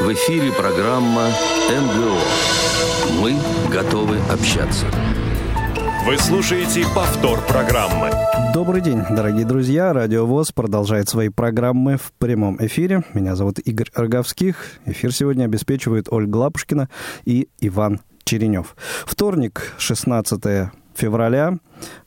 В эфире программа МГО. Мы готовы общаться. Вы слушаете повтор программы. Добрый день, дорогие друзья. Радио ВОЗ продолжает свои программы в прямом эфире. Меня зовут Игорь Роговских. Эфир сегодня обеспечивают Ольга Лапушкина и Иван Черенев. Вторник, 16 февраля,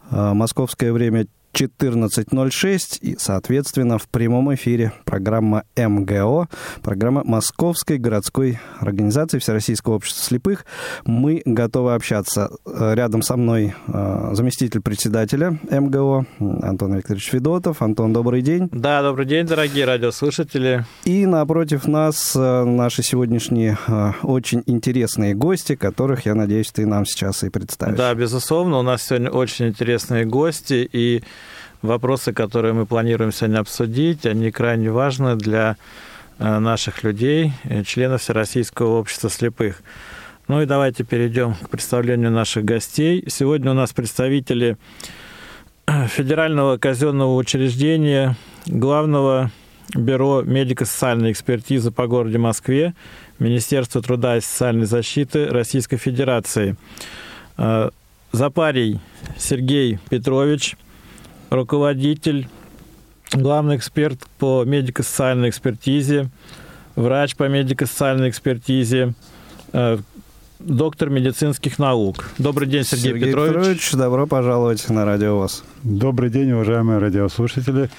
э, московское время 14.06 и, соответственно, в прямом эфире программа МГО, программа Московской городской организации Всероссийского общества слепых. Мы готовы общаться. Рядом со мной э, заместитель председателя МГО Антон Викторович Федотов. Антон, добрый день. Да, добрый день, дорогие радиослушатели. И напротив нас э, наши сегодняшние э, очень интересные гости, которых, я надеюсь, ты нам сейчас и представишь. Да, безусловно, у нас сегодня очень интересные гости, и вопросы, которые мы планируем сегодня обсудить, они крайне важны для э, наших людей, э, членов Всероссийского общества слепых. Ну и давайте перейдем к представлению наших гостей. Сегодня у нас представители э, Федерального казенного учреждения, Главного бюро медико-социальной экспертизы по городе Москве, Министерства труда и социальной защиты Российской Федерации. Запарий Сергей Петрович – руководитель, главный эксперт по медико-социальной экспертизе, врач по медико-социальной экспертизе, э, доктор медицинских наук. Добрый день, Сергей, Сергей Петрович. Петрович. Добро пожаловать на радио ВОЗ. Добрый день, уважаемые радиослушатели.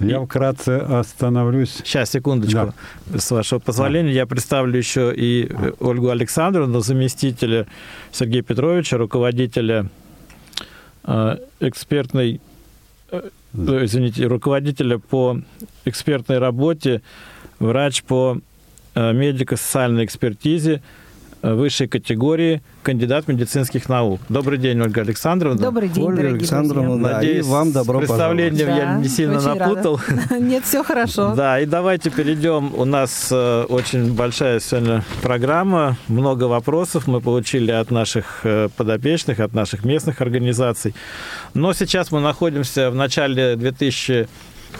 Я вкратце остановлюсь. Сейчас, секундочку. Да. С вашего позволения, а. я представлю еще и Ольгу Александровну, заместителя Сергея Петровича, руководителя э, экспертной Э, извините, руководителя по экспертной работе, врач по э, медико-социальной экспертизе э, высшей категории – кандидат медицинских наук. Добрый день, Ольга Александровна. Добрый день, Ольга Александровна, да, Надеюсь, и вам добро представлением да, я не сильно напутал. Рада. Нет, все хорошо. Да, и давайте перейдем. У нас э, очень большая сегодня программа, много вопросов мы получили от наших э, подопечных, от наших местных организаций. Но сейчас мы находимся в начале 2000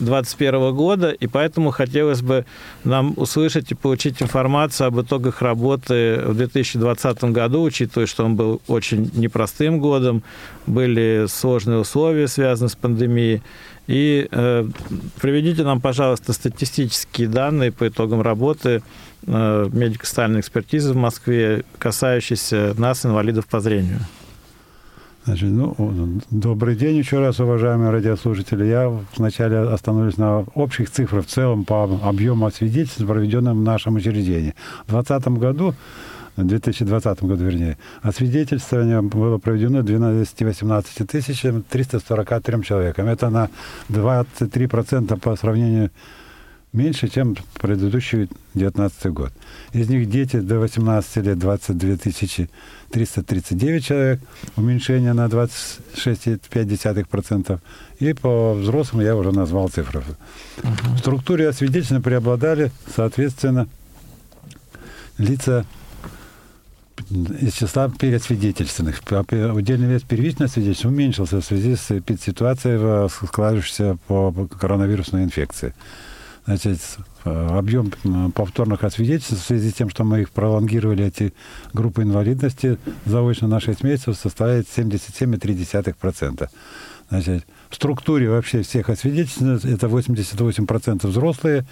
2021 года, и поэтому хотелось бы нам услышать и получить информацию об итогах работы в 2020 году, учитывая, что он был очень непростым годом, были сложные условия, связанные с пандемией. И э, приведите нам, пожалуйста, статистические данные по итогам работы э, медико-социальной экспертизы в Москве, касающиеся нас, инвалидов по зрению. Значит, ну, добрый день еще раз, уважаемые радиослушатели. Я вначале остановлюсь на общих цифрах в целом по объему свидетельств, проведенным в нашем учреждении. В 2020 году в 2020 году, вернее, освидетельствование было проведено 218 тысяч 343 человекам. Это на 23% по сравнению меньше, чем предыдущий 2019 год. Из них дети до 18 лет 22 339 человек, уменьшение на 26,5%. И по взрослым я уже назвал цифры. Uh-huh. В структуре освидетельно преобладали, соответственно, лица из числа пересвидетельственных. Удельный вес первичного свидетельства уменьшился в связи с ситуацией, складывающейся по коронавирусной инфекции. Значит, объем повторных освидетельств в связи с тем, что мы их пролонгировали, эти группы инвалидности, заочно на 6 месяцев составляет 77,3%. Значит, в структуре вообще всех освидетельств это 88% взрослые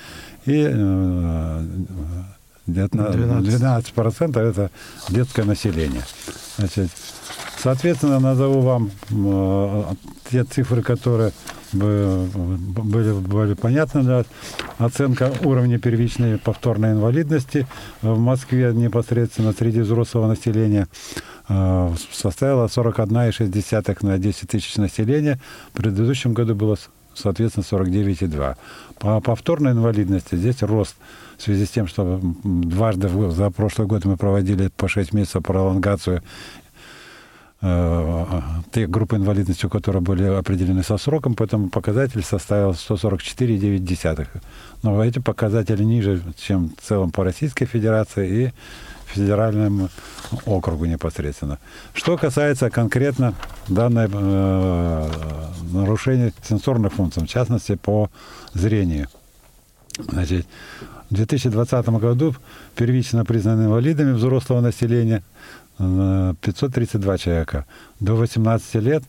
и 12%, 12% это детское население. Значит, соответственно, назову вам те цифры, которые были, были понятны. Да. Оценка уровня первичной повторной инвалидности в Москве непосредственно среди взрослого населения э, составила 41,6 на 10 тысяч населения. В предыдущем году было, соответственно, 49,2. По повторной инвалидности здесь рост в связи с тем, что дважды за прошлый год мы проводили по 6 месяцев пролонгацию те группы инвалидности, которые были определены со сроком, поэтому показатель составил 144,9. Но эти показатели ниже, чем в целом по Российской Федерации и федеральному округу непосредственно. Что касается конкретно данной э, нарушения сенсорных функций, в частности по зрению. Значит, В 2020 году первично признаны инвалидами взрослого населения э, 532 человека. До 18 лет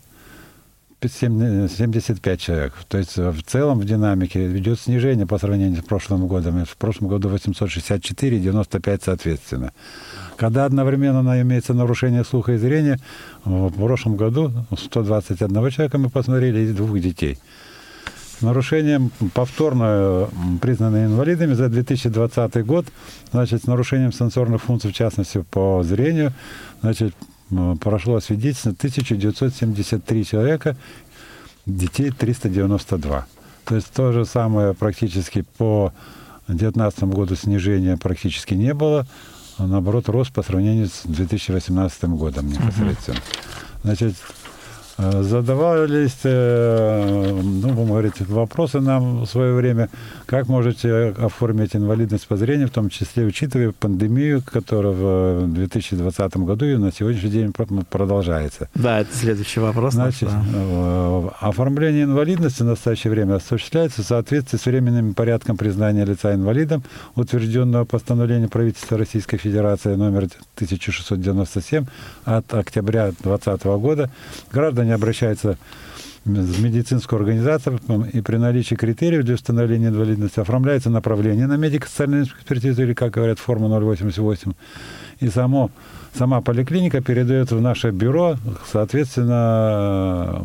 75 человек. То есть в целом в динамике идет снижение по сравнению с прошлым годом. В прошлом году 864 и 95 соответственно. Когда одновременно имеется нарушение слуха и зрения, в прошлом году 121 человека мы посмотрели и двух детей. Нарушением повторно признанные инвалидами за 2020 год, значит, с нарушением сенсорных функций, в частности, по зрению, значит, прошло свидетельство 1973 человека, детей 392. То есть то же самое практически по 2019 году снижения практически не было, а наоборот рост по сравнению с 2018 годом непосредственно. Значит, задавались, ну, будем говорить, вопросы нам в свое время, как можете оформить инвалидность по зрению, в том числе учитывая пандемию, которая в 2020 году и на сегодняшний день продолжается. Да, это следующий вопрос. Значит, да. оформление инвалидности в настоящее время осуществляется в соответствии с временным порядком признания лица инвалидом, утвержденного постановлением правительства Российской Федерации номер 1697 от октября 2020 года. Граждане обращаются в медицинскую организацию, и при наличии критериев для установления инвалидности оформляется направление на медико-социальную экспертизу, или, как говорят, форма 088. И само, сама поликлиника передает в наше бюро, соответственно,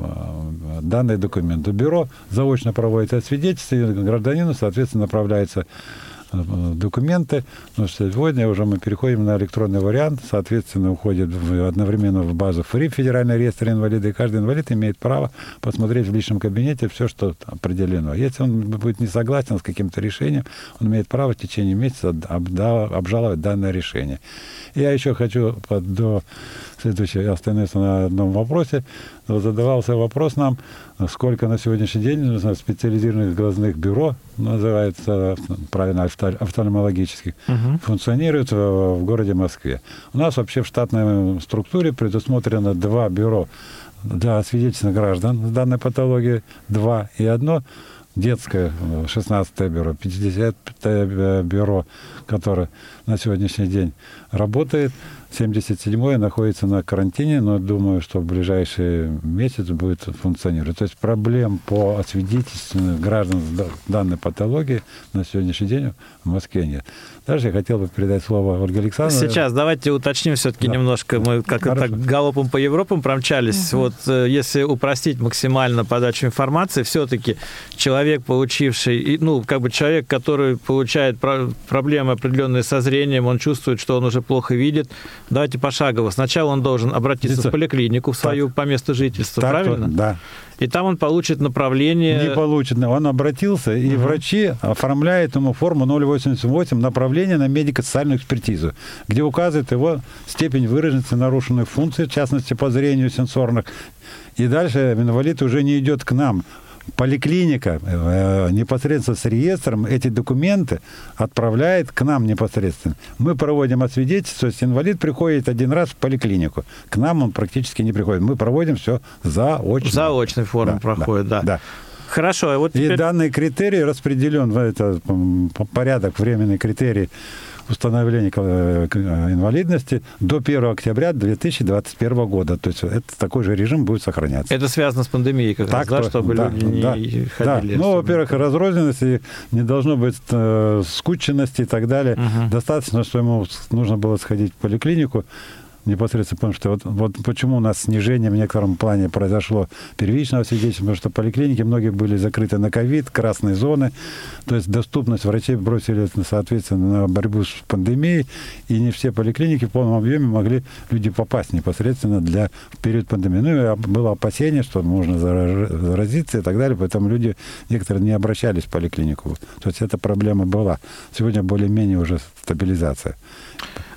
данный документ. Бюро заочно проводит освидетельствие, и гражданину, соответственно, направляется документы, но сегодня уже мы переходим на электронный вариант, соответственно, уходит в, одновременно в базу ФРИ, Федеральный реестр инвалидов, и каждый инвалид имеет право посмотреть в личном кабинете все, что определено. Если он будет не согласен с каким-то решением, он имеет право в течение месяца обжаловать данное решение. Я еще хочу до следующего остановиться на одном вопросе. Задавался вопрос нам, сколько на сегодняшний день специализированных глазных бюро, называется правильно офтальмологических, угу. функционирует в, в городе Москве. У нас вообще в штатной структуре предусмотрено два бюро для освидетельственных граждан с данной патологией, два и одно детское 16 бюро, 50 бюро, которое на сегодняшний день работает. 77-е находится на карантине, но думаю, что в ближайший месяц будет функционировать. То есть проблем по освидетельствованию граждан данной патологией на сегодняшний день в Москве нет. Дальше я хотел бы передать слово Ольге Александровне. Сейчас давайте уточним все-таки да. немножко. Мы как то так галопом по Европам промчались. Угу. Вот э, если упростить максимально подачу информации, все-таки человек, получивший, ну, как бы человек, который получает проблемы определенные со зрением, он чувствует, что он уже плохо видит, Давайте пошагово. Сначала он должен обратиться Это... в поликлинику в свою так. по месту жительства, так, правильно? Да. И там он получит направление... Не получит. Он обратился, и угу. врачи оформляют ему форму 088 направление на медико-социальную экспертизу, где указывает его степень выраженности нарушенной функции, в частности, по зрению сенсорных. И дальше инвалид уже не идет к нам поликлиника э, непосредственно с реестром эти документы отправляет к нам непосредственно. Мы проводим освидетельство, то есть инвалид приходит один раз в поликлинику. К нам он практически не приходит. Мы проводим все заочно. Заочной форме да, проходит, да. да. да. Хорошо, а вот теперь... И данный критерий распределен, в это порядок, временный критерий установления э, инвалидности до 1 октября 2021 года. То есть это такой же режим будет сохраняться. Это связано с пандемией как так, раз, да, чтобы да, люди не да, ходили. Да. Ну, во-первых, разрозненности, не должно быть э, скученности и так далее. Угу. Достаточно, что ему нужно было сходить в поликлинику, непосредственно, потому что вот, вот почему у нас снижение в некотором плане произошло первичного свидетельства, потому что поликлиники многие были закрыты на ковид, красные зоны, то есть доступность врачей бросили, соответственно, на борьбу с пандемией, и не все поликлиники в полном объеме могли люди попасть непосредственно для в период пандемии. Ну, и было опасение, что можно заразиться и так далее, поэтому люди некоторые не обращались в поликлинику. То есть эта проблема была. Сегодня более-менее уже стабилизация.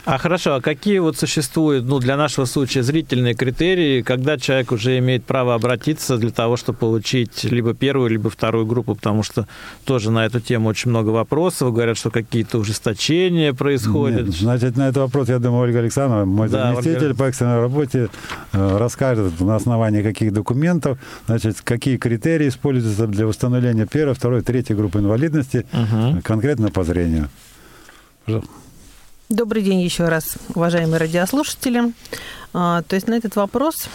А хорошо, а какие вот существуют, ну, для нашего случая зрительные критерии, когда человек уже имеет право обратиться для того, чтобы получить либо первую, либо вторую группу, потому что тоже на эту тему очень много вопросов, говорят, что какие-то ужесточения происходят. Нет, значит, на этот вопрос, я думаю, Ольга Александровна, мой Да, заместитель Ольга. по экстренной работе, э, расскажет на основании каких документов, значит, какие критерии используются для установления первой, второй, третьей группы инвалидности, Мгм. конкретно по зрению. Пожалуйста. Добрый день еще раз, уважаемые радиослушатели. А, То есть на этот вопрос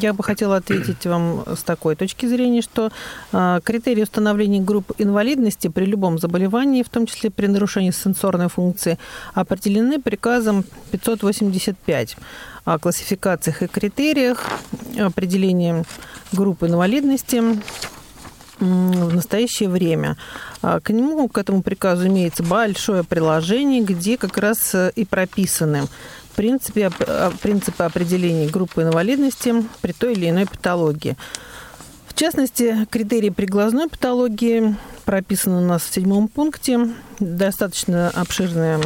я бы хотела ответить вам с такой точки зрения, что а, критерии установления групп инвалидности при любом заболевании, в том числе при нарушении сенсорной функции, определены приказом 585 о классификациях и критериях определения групп инвалидности в настоящее время. А, К нему, к этому приказу имеется большое приложение, где как раз э, и прописаны принципы, а, принципы определения группы инвалидности при той или иной патологии. В частности, критерии при глазной патологии прописаны у нас в седьмом пункте. Достаточно обширное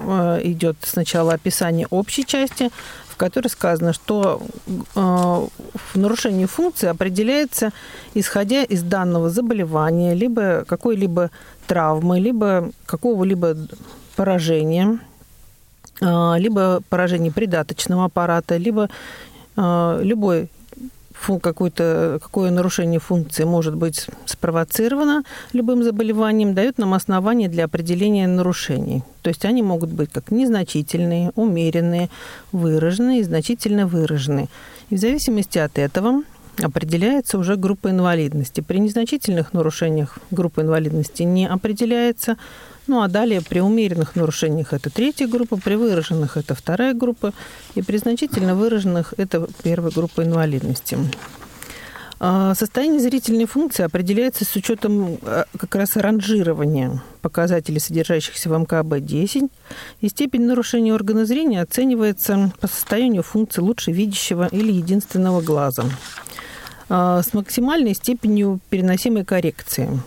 э, идет сначала описание общей части, которой сказано, что э, в нарушении функции определяется, исходя из данного заболевания, либо какой-либо травмы, либо какого-либо поражения, э, либо поражение придаточного аппарата, либо э, любой какое-то какое нарушение функции может быть спровоцировано любым заболеванием, дают нам основания для определения нарушений. То есть они могут быть как незначительные, умеренные, выраженные и значительно выраженные. И в зависимости от этого определяется уже группа инвалидности. При незначительных нарушениях группа инвалидности не определяется. Ну а далее при умеренных нарушениях это третья группа, при выраженных это вторая группа, и при значительно выраженных это первая группа инвалидности. А, Состояние зрительной функции определяется с учетом а, как раз ранжирования показателей, содержащихся в МКБ-10, и степень нарушения органа зрения оценивается по состоянию функции лучше видящего или единственного глаза а, с максимальной степенью переносимой коррекции.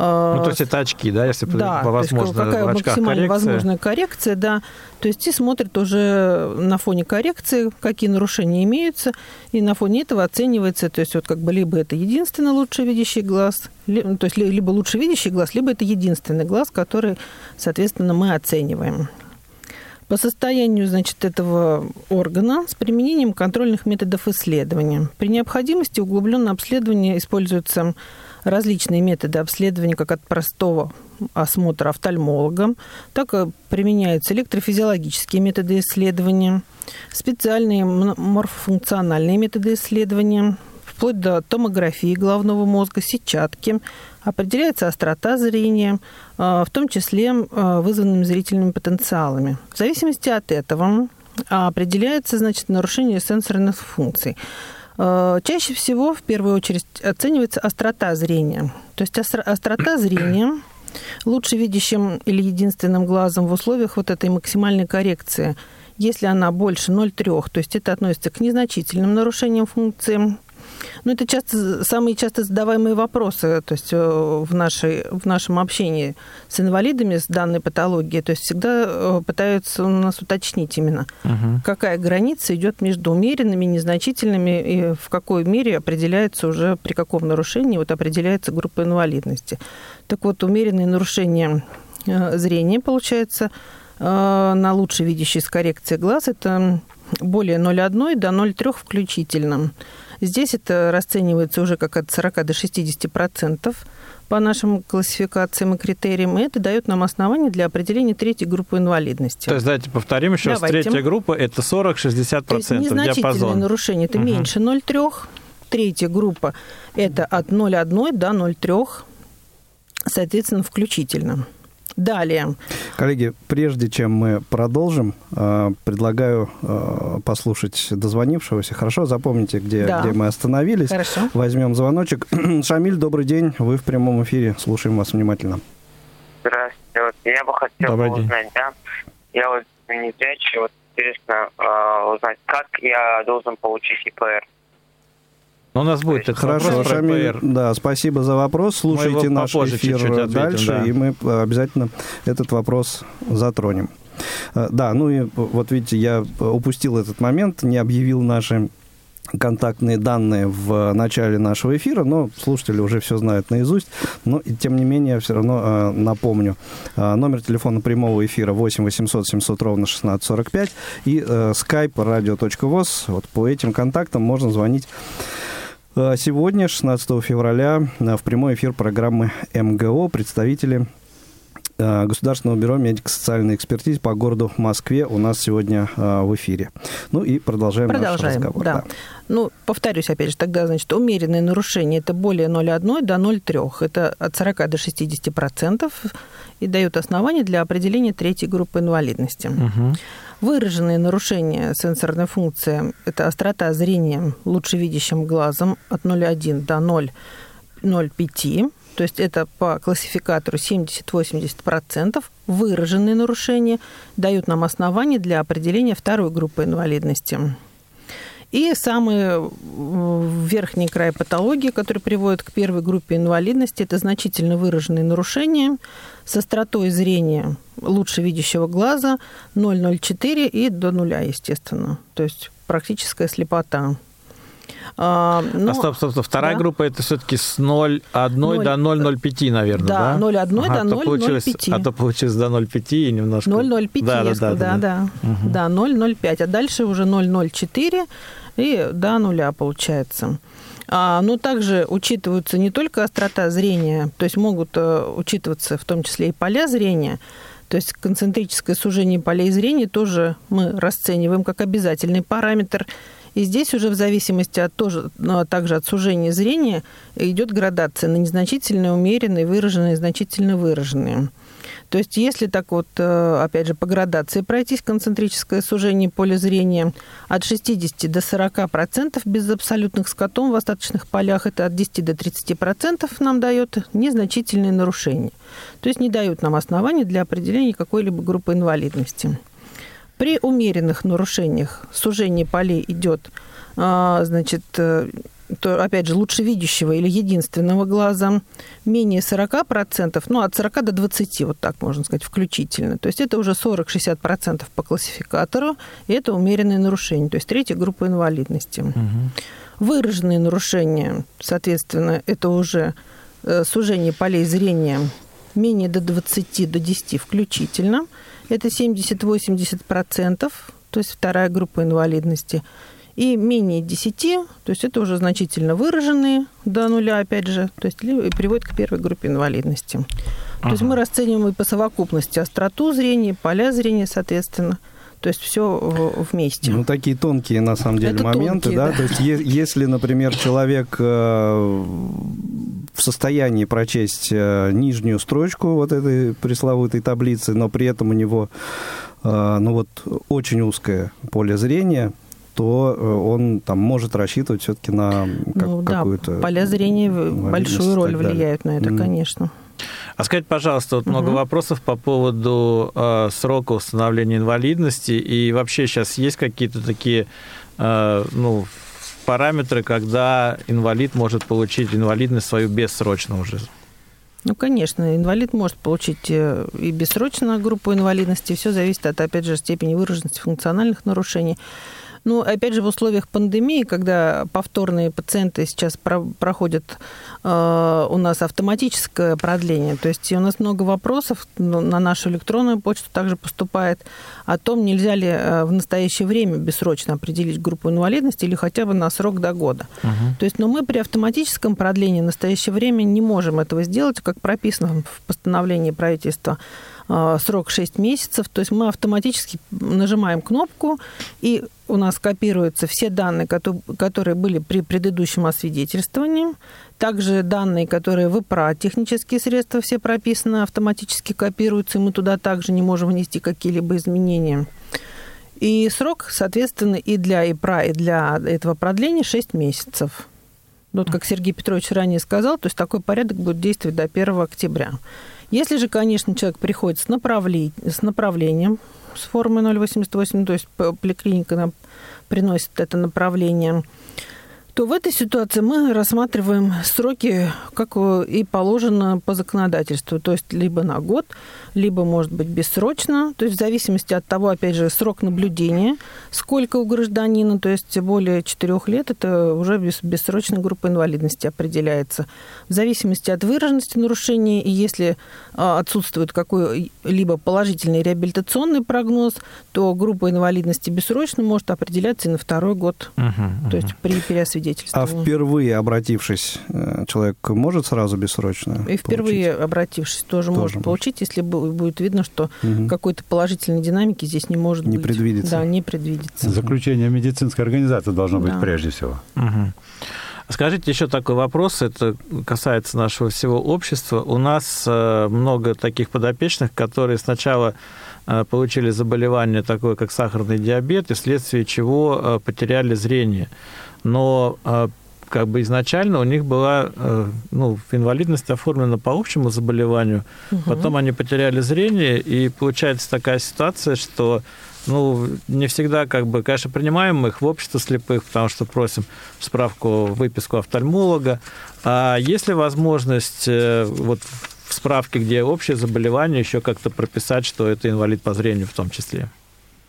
А, Ну, то есть это очки, да, если да, по то есть возможно какая в очках максимально коррекция. возможная коррекция, да. То есть и смотрит уже на фоне коррекции, какие нарушения имеются, и на фоне этого оценивается, то есть вот как бы либо это единственный лучше видящий глаз, ли- ну, то есть ли- либо лучше видящий глаз, либо это единственный глаз, который, соответственно, мы оцениваем. По состоянию, значит, этого органа с применением контрольных методов исследования. При необходимости углубленное обследование используются различные методы обследования, как от простого осмотра офтальмологом, так и применяются электрофизиологические методы исследования, специальные морфофункциональные методы исследования, вплоть до томографии головного мозга, сетчатки. Определяется острота зрения, э, в том числе э, вызванными зрительными потенциалами. В зависимости от этого а, определяется значит, нарушение сенсорных функций. Э, Чаще всего, в первую очередь, оценивается острота зрения. То есть остро- острота зрения лучше видящим или единственным глазом в условиях вот этой максимальной коррекции. Если она больше 0,3, то есть это относится к незначительным нарушениям функции. Ну, это часто, самые часто задаваемые вопросы то есть, э, в, нашей, в нашем общении с инвалидами с данной патологией. То есть всегда э, пытаются у нас уточнить именно, Мгм. какая граница идет между умеренными, незначительными, и в какой мере определяется уже, при каком нарушении вот определяется группа инвалидности. Так вот, умеренные нарушения э, зрения, получается, на лучше видящий с коррекцией глаз, это более 0,1 до 0,3 включительно. Здесь это расценивается уже как от 40 до 60 процентов по нашим классификациям и критериям, и это дает нам основание для определения третьей группы инвалидности. То есть, давайте повторим еще раз. Третья группа – это 40-60% То есть незначительное диапазон. нарушение это Мгм. меньше 0,3. Третья группа это от 0,1 до 0,3, соответственно, включительно. Далее. Коллеги, прежде чем мы продолжим, э, предлагаю э, послушать дозвонившегося. Хорошо, запомните, где, Да. где мы остановились. Хорошо. Возьмем звоночек. Шамиль, добрый день. Вы в прямом эфире. Слушаем вас внимательно. Здравствуйте. Вот я бы хотел Добрый день. узнать, да, я вот не зрячий, вот интересно э, узнать, как я должен получить ИПР. Ну, у нас будет этот Хорошо, Шамиль. Да, спасибо за вопрос. Слушайте наш эфир чуть-чуть ответим, дальше, да. и мы э, обязательно этот вопрос затронем. Да, ну и вот видите, я упустил этот момент, не объявил наши контактные данные в начале нашего эфира, но слушатели уже все знают наизусть. Но, тем не менее, все равно э, напомню. Э, номер телефона прямого эфира 8 800 700 ровно 1645 и э, skype radio.voz. Вот по этим контактам можно звонить э, Сегодня, 16 февраля, в прямой эфир программы МГО представители Государственного бюро медико-социальной экспертизы по городу Москве у нас сегодня э, в эфире. Ну и продолжаем, продолжаем наш разговор. Да. Да. Ну, повторюсь, опять же, тогда, значит, умеренные нарушения – это более 0,1 до 0,3. Это от 40 до 60 процентов и дают основания для определения третьей группы инвалидности. Угу. Выраженные нарушения сенсорной функции – это острота зрения лучше видящим глазом от 0,1 до 0,05 то есть это по классификатору 70-80%, выраженные нарушения дают нам основания для определения второй группы инвалидности. И самый верхний край патологии, который приводит к первой группе инвалидности, это значительно выраженные нарушения с остротой зрения лучше видящего глаза 0,04 и до нуля, естественно. То есть практическая слепота. А, но, а стоп, стоп, стоп. Вторая да? группа это все-таки с 0,1 0, до 0,05, наверное, да? Да, 0,1 ага, до 0,05. А то получилось до 0,5 и немножко... 0,05, да, да, да, да, да. Угу. Да, 0,05. А дальше уже 0,04 и до нуля получается. А, но также учитываются не только острота зрения, то есть могут э, учитываться в том числе и поля зрения, то есть концентрическое сужение полей зрения тоже мы расцениваем как обязательный параметр и здесь уже в зависимости от тоже, но также от сужения зрения идет градация на незначительные, умеренные, выраженные, значительно выраженные. То есть если так вот, э, опять же, по градации пройтись концентрическое сужение поля зрения от 60 до 40 процентов без абсолютных скотом в остаточных полях, это от 10 до 30 процентов нам дает незначительные нарушения. То есть не дают нам оснований для определения какой-либо группы инвалидности. При умеренных нарушениях сужение полей идет, а, значит, э, то, опять же, лучше видящего или единственного глаза, менее 40%, ну, от 40 до 20, вот так можно сказать, включительно. То есть это уже 40-60% по классификатору, и это умеренные нарушения, то есть третья группа инвалидности. Угу. Выраженные нарушения, соответственно, это уже э, сужение полей зрения менее до 20, до 10 включительно – это 70-80%, то есть вторая группа инвалидности. И менее 10, то есть это уже значительно выраженные до нуля, опять же, то есть приводит к первой группе инвалидности. Ага. То есть мы расцениваем и по совокупности остроту зрения, поля зрения, соответственно. То есть все вместе. Ну, такие тонкие, на самом деле, Это моменты, тонкие, да? да. То есть если, например, человек э, в состоянии прочесть э, нижнюю строчку вот этой пресловутой таблицы, но при этом у него э, ну вот очень узкое поле зрения, то он там может рассчитывать все-таки на как, ну, какую-то... Да, поля зрения большую роль влияют на это, mm. конечно. А скажите, пожалуйста, вот угу. много вопросов по поводу э, срока установления инвалидности, и вообще сейчас есть какие-то такие, э, ну, параметры, когда инвалид может получить инвалидность свою бессрочно уже? Ну, конечно, инвалид может получить э, и бессрочно группу инвалидности. Все зависит от, опять же, степени выраженности функциональных нарушений. Ну, опять же, в условиях пандемии, когда повторные пациенты сейчас про проходят э, у нас автоматическое продление, то есть у нас много вопросов ну, на нашу электронную почту также поступает о том, нельзя ли э, в настоящее время бессрочно определить группу инвалидности или хотя бы на срок до года. Угу. То есть, но мы при автоматическом продлении в настоящее время не можем этого сделать, как прописано в постановлении правительства срок 6 месяцев. То есть мы автоматически нажимаем кнопку, и у нас копируются все данные, которые были при предыдущем освидетельствовании. Также данные, которые в ИПРА, технические средства все прописаны, автоматически копируются, и мы туда также не можем внести какие-либо изменения. И срок, соответственно, и для ИПРА, и для этого продления 6 месяцев. Вот как Сергей Петрович ранее сказал, то есть такой порядок будет действовать до 1 октября. Если же, конечно, человек приходит с, направлением, с направлением, с формы 088, то есть поликлиника нам приносит это направление, то в этой ситуации мы рассматриваем сроки, как и положено по законодательству, то есть либо на год, либо, может быть, бессрочно, то есть в зависимости от того, опять же, срок наблюдения, сколько у гражданина, то есть более четырех лет, это уже бессрочная группа инвалидности определяется. В зависимости от выраженности нарушения, и если а, отсутствует какой-либо положительный реабилитационный прогноз, то группа инвалидности бессрочно может определяться и на второй год, угу, то угу. есть при переосвидетельствовании. А впервые обратившись, э, человек может сразу бессрочно И впервые получить? обратившись тоже, тоже может получить, если будет видно, что угу. какой-то положительной динамики здесь не может не быть. Не предвидится. Да, не предвидится. Заключение медицинской организации должно быть да. прежде всего. Угу. Скажите еще такой вопрос, это касается нашего всего общества. У нас э, много таких подопечных, которые сначала э, получили заболевание такое, как сахарный диабет, и вследствие чего потеряли зрение. Но как бы изначально у них была ну, инвалидность оформлена по общему заболеванию, угу. потом они потеряли зрение, и получается такая ситуация, что ну, не всегда, как бы, конечно, принимаем их в общество слепых, потому что просим справку, выписку офтальмолога. А есть ли возможность э, вот в справке, где общее заболевание, еще как-то прописать, что это инвалид по зрению в том числе?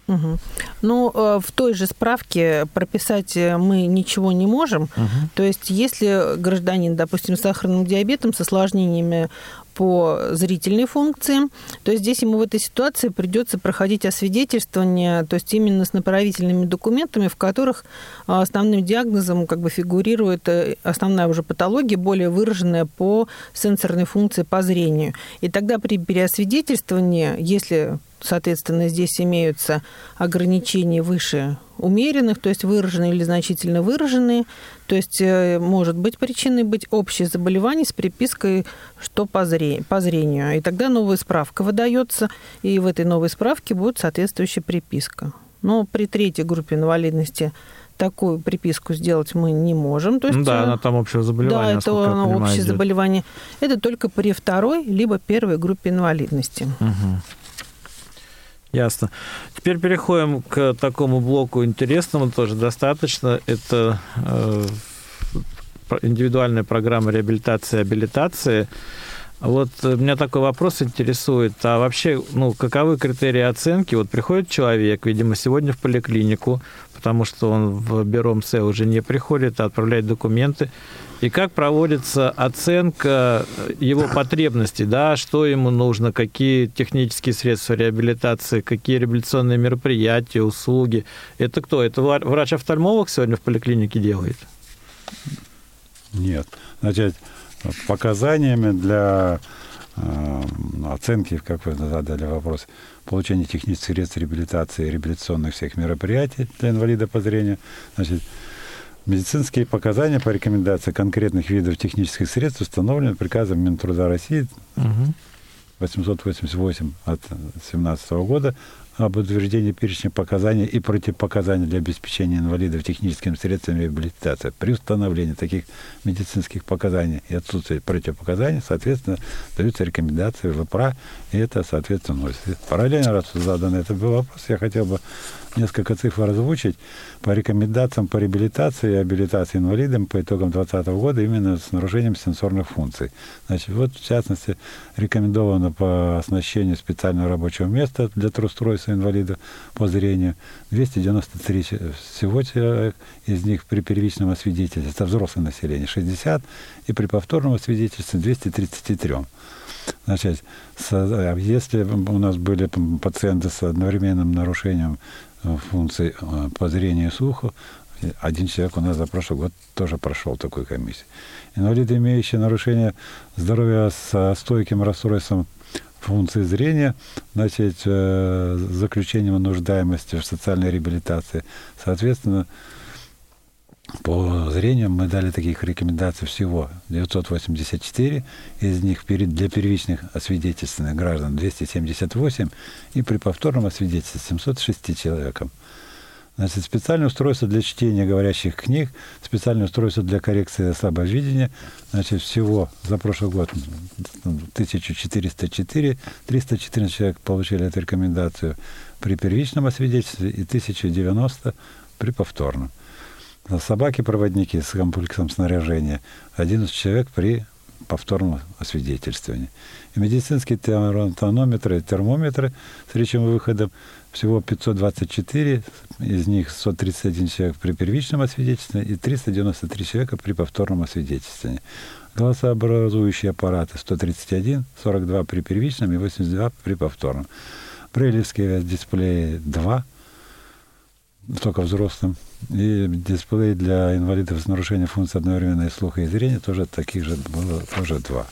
Угу. Ну, э, в той же справке прописать э, мы ничего не можем. Угу. То есть, если гражданин, допустим, с сахарным диабетом, с осложнениями по зрительной функции, то здесь ему в этой ситуации придется проходить освидетельствование, то есть именно с направительными документами, в которых а, основным диагнозом как бы фигурирует э, основная уже патология, более выраженная по сенсорной функции по зрению. И тогда при переосвидетельствовании, если соответственно, здесь имеются ограничения выше умеренных, то есть выраженные или значительно выраженные. То есть э, может быть причиной быть общее заболевание с припиской что по, зрению, по зрению. И тогда новая справка выдается, и в этой новой справке будет соответствующая приписка. Но при третьей группе инвалидности такую приписку сделать мы не можем. То есть, да, э, она там общее заболевание. Да, это оно общее идет. заболевание. Это только при второй либо первой группе инвалидности. Угу. Ясно. Теперь переходим к такому блоку интересному тоже достаточно. Это э, индивидуальная программа реабилитации и абилитации. Вот меня такой вопрос интересует. А вообще, ну, каковы критерии оценки? Вот приходит человек, видимо, сегодня в поликлинику, потому что он в бюро МС уже не приходит, а отправляет документы и как проводится оценка его потребностей, да, что ему нужно, какие технические средства реабилитации, какие реабилитационные мероприятия, услуги. Это кто? Это врач-офтальмолог сегодня в поликлинике делает? Нет. Значит, показаниями для э, оценки, как вы задали вопрос, получения технических средств реабилитации, реабилитационных всех мероприятий для инвалида по зрению, значит, Медицинские показания по рекомендации конкретных видов технических средств установлены приказом Минтруда России угу. 888 от 2017 года об утверждении перечня показаний и противопоказаний для обеспечения инвалидов техническими средствами реабилитации. При установлении таких медицинских показаний и отсутствии противопоказаний, соответственно, даются рекомендации ВПРА, и это, соответственно, Параллельно, раз задан этот был вопрос, я хотел бы несколько цифр озвучить по рекомендациям по реабилитации и абилитации инвалидам по итогам 2020 года именно с нарушением сенсорных функций. Значит, вот в частности рекомендовано по оснащению специального рабочего места для трустройства инвалида по зрению 293 всего из них при первичном освидетельстве, это взрослое население, 60, и при повторном освидетельстве 233. Значит, если у нас были пациенты с одновременным нарушением функций э, по зрению и слуху. Один человек у нас за прошлый год тоже прошел такую комиссию. Инвалиды, имеющие нарушение здоровья с стойким расстройством функции зрения, значит, э, заключением нуждаемости в социальной реабилитации. Соответственно, по зрению мы дали таких рекомендаций всего 984, из них для первичных освидетельственных граждан 278 и при повторном освидетельстве 706 человекам. Значит, специальное устройство для чтения говорящих книг, специальное устройство для коррекции слабовидения. Значит, всего за прошлый год 1404, 314 человек получили эту рекомендацию при первичном освидетельстве и 1090 при повторном. Собаки-проводники с комплексом снаряжения, 11 человек при повторном освидетельствовании. И медицинские тонометры, термометры с речевым выходом всего 524, из них 131 человек при первичном освидетельствовании и 393 человека при повторном освидетельствовании. Голосообразующие аппараты 131, 42 при первичном и 82 при повторном. Брейлевские дисплеи 2, только взрослым. И дисплей для инвалидов с нарушением функции одновременной слуха и зрения тоже таких же было тоже два.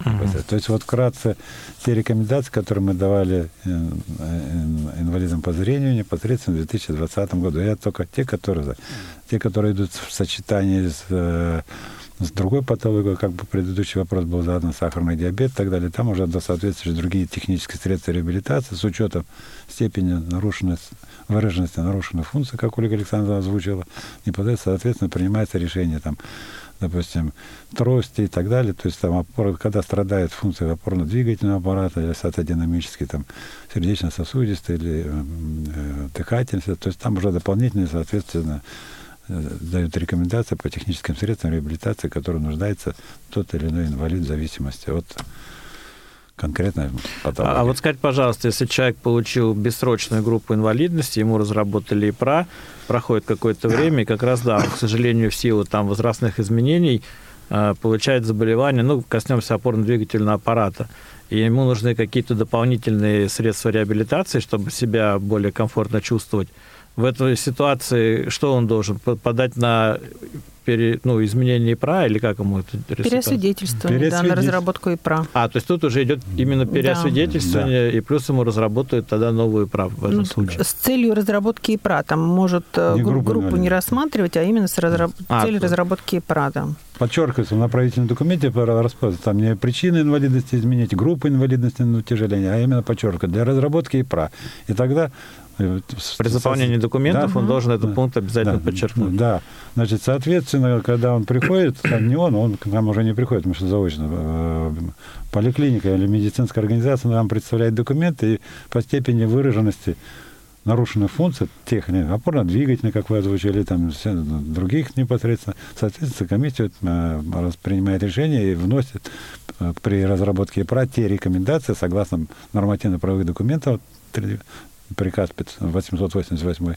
Mm-hmm. То есть вот вкратце те рекомендации, которые мы давали э, э, инвалидам по зрению непосредственно в 2020 году. Я только те, которые, те, которые идут в сочетании с э, с другой патологией, как бы предыдущий вопрос был задан, сахарный диабет и так далее, там уже соответствуют другие технические средства реабилитации с учетом степени нарушенности, выраженности нарушенных функций, как Ольга Александровна озвучила, и под это, соответственно, принимается решение там, допустим, трости и так далее. То есть там опор, когда страдает функция опорно-двигательного аппарата или сатодинамический, там, сердечно-сосудистый или э, дыхательный, то есть там уже дополнительные, соответственно, дают рекомендации по техническим средствам реабилитации, которые нуждается тот или иной инвалид в зависимости от конкретной патологии. А, а вот скажите, пожалуйста, если человек получил бессрочную группу инвалидности, ему разработали ИПРА, проходит какое-то время, и как раз, да, к сожалению, в силу там возрастных изменений э, получает заболевание, ну, коснемся опорно-двигательного аппарата, и ему нужны какие-то дополнительные средства реабилитации, чтобы себя более комфортно чувствовать в этой ситуации что он должен подать на пере, ну, изменение ИПРА или как ему это Пересвидетельствование, да, на разработку ИПРА. А, то есть тут уже идет именно переосвидетельствование, да. и плюс ему разработают тогда новую ИПРА в этом ну, случае. С целью разработки ИПРА, там может э, не группу, группу не рассматривать, а именно с разраб... а, целью то... разработки ИПРА, да. Подчеркивается в направительном документе распознанию, там не причины инвалидности изменить, группу инвалидности на утяжеление, а именно подчеркивать для разработки ИПРА. И тогда при заполнении документов да, он должен этот пункт обязательно да, подчеркнуть. Да. Значит, соответственно, когда он приходит, там не он, он к нам уже не приходит, потому что заочно. Э, поликлиника или медицинская организация нам представляет документы и по степени выраженности нарушенных функций, тех опорно-двигательных, как вы озвучили, там, других непосредственно, соответственно, комиссия э, принимает решение и вносит э, при разработке ИПРА те рекомендации, согласно нормативно-правовых документов, приказ 888,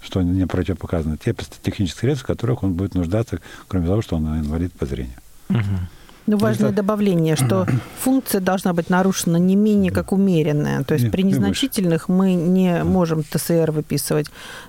что не противопоказано, те технические средства, в которых он будет нуждаться, кроме того, что он инвалид по зрению. Угу. Ну, важное это... добавление, что функция должна быть нарушена не менее как умеренная. То есть при незначительных мы не можем ТСР выписывать.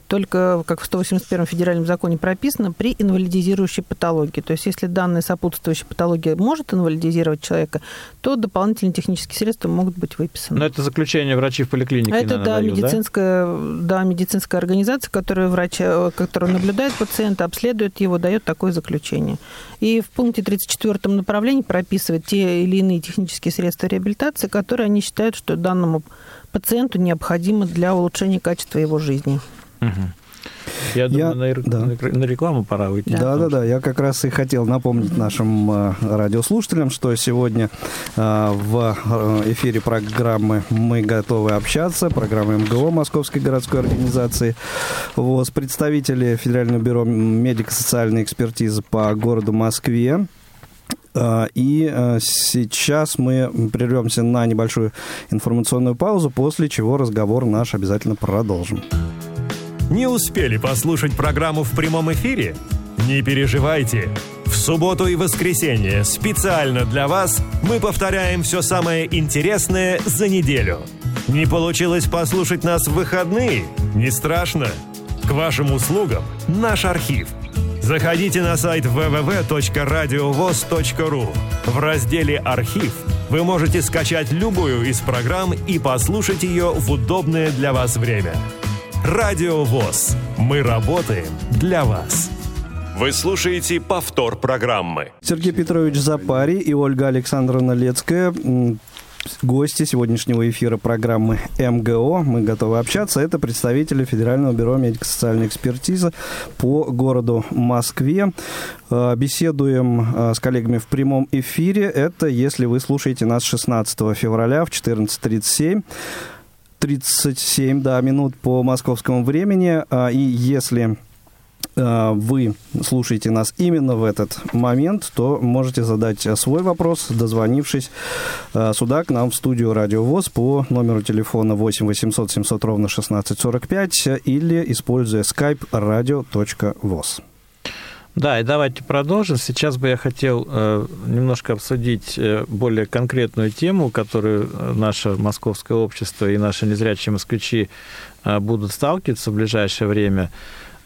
Только, как в 181 федеральном законе прописано, при инвалидизирующей патологии. То есть если данная сопутствующая патология может инвалидизировать человека, то дополнительные технические средства могут быть выписаны. Но это заключение врачей в поликлинике, Это, да, дают, медицинская, да? да, медицинская организация, которая, врач, э, которая наблюдает пациента, обследует его, дает такое заключение. И в пункте 34 направлении прописывает те или иные технические средства реабилитации, которые они считают, что данному пациенту необходимы для улучшения качества его жизни. Угу. Я думаю, я, на, да. на рекламу пора выйти. Да, да, да. Я как раз и хотел напомнить нашим э, радиослушателям, что сегодня э, в э, эфире программы «Мы готовы общаться», программы МГО Московской городской организации, вот, представители Федерального бюро медико-социальной экспертизы по городу Москве, и сейчас мы прервемся на небольшую информационную паузу, после чего разговор наш обязательно продолжим. Не успели послушать программу в прямом эфире? Не переживайте. В субботу и воскресенье специально для вас мы повторяем все самое интересное за неделю. Не получилось послушать нас в выходные? Не страшно. К вашим услугам наш архив. Заходите на сайт www.radiovoz.ru. В разделе «Архив» вы можете скачать любую из программ и послушать ее в удобное для вас время – Радио ВОЗ. Мы работаем для вас. Вы слушаете повтор программы. Сергей Петрович Запари и Ольга Александровна Лецкая гости сегодняшнего эфира программы МГО. Мы готовы общаться. Это представители Федерального бюро медико-социальной экспертизы по городу Москве. Э, беседуем э, с коллегами в прямом эфире. Это если вы слушаете нас 16 февраля в 14.37. 37, да, минут по московскому времени. А, и если вы слушаете нас именно в этот момент, то можете задать свой вопрос, дозвонившись э, сюда к нам в студию Радио ВОЗ по номеру телефона 8 800 700 ровно 1645 или используя skype radio.voz. Да, и давайте продолжим. Сейчас бы я хотел э, немножко обсудить э, более конкретную тему, которую э, наше московское общество и наши незрячие москвичи будут сталкиваться в ближайшее время.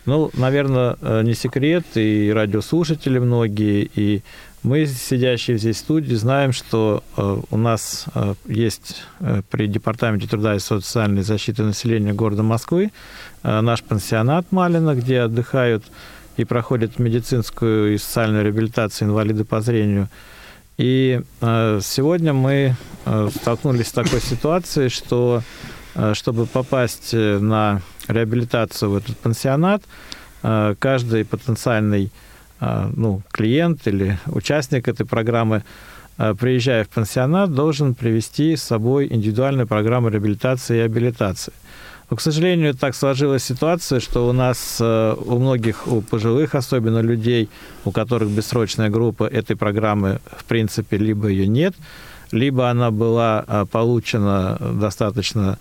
Ну, наверное, э, не секрет, и радиослушатели многие, и мы, сидящие здесь в студии, знаем, что э, у нас э, есть при Департаменте труда и социальной защиты населения города Москвы наш пансионат Малина, где отдыхают и проходят медицинскую и социальную реабилитацию инвалиды по зрению. И сегодня мы столкнулись с такой ситуацией, что чтобы попасть на реабилитацию в этот пансионат, э, каждый потенциальный э, ну, клиент или участник этой программы, э, приезжая в пансионат, должен привести с собой индивидуальную программу реабилитации и абилитации – но, к сожалению, так сложилась ситуация, что у нас, у многих, у пожилых особенно людей, у которых бессрочная группа этой программы, в принципе, либо ее нет, либо она была получена достаточно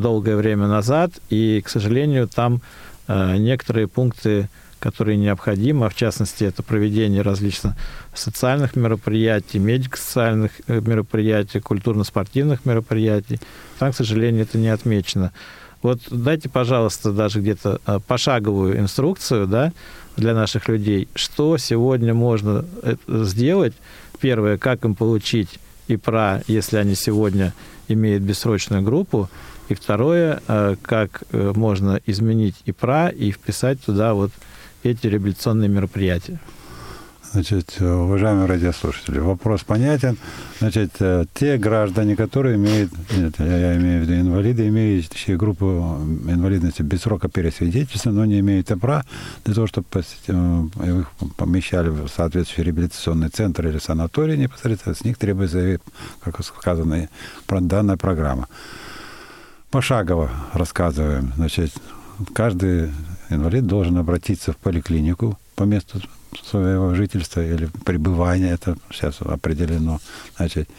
долгое время назад, и, к сожалению, там э, некоторые пункты, которые необходимы, а в частности, это проведение различных социальных мероприятий, медико-социальных мероприятий, культурно-спортивных мероприятий, там, к сожалению, это не отмечено. Вот дайте, пожалуйста, даже где-то а, пошаговую инструкцию да, для наших людей, что сегодня можно э, сделать. Первое, как им получить ИПРА, если они сегодня имеют бессрочную группу. И второе, а, как э, можно изменить ИПРА и вписать туда вот эти реабилитационные мероприятия. Значит, уважаемые радиослушатели, вопрос понятен. Значит, э, те граждане, которые имеют, нет, я имею в виду инвалиды, имеющие группу инвалидности без срока пересвидетельства, но не имеют ИПРА, для того, чтобы э, их помещали в соответствующий реабилитационный центр или санаторий непосредственно, с них требуется, как сказано, данная программа. Пошагово рассказываем. Значит, каждый инвалид должен обратиться в поликлинику по месту своего жительства или пребывания, это сейчас определено, значит,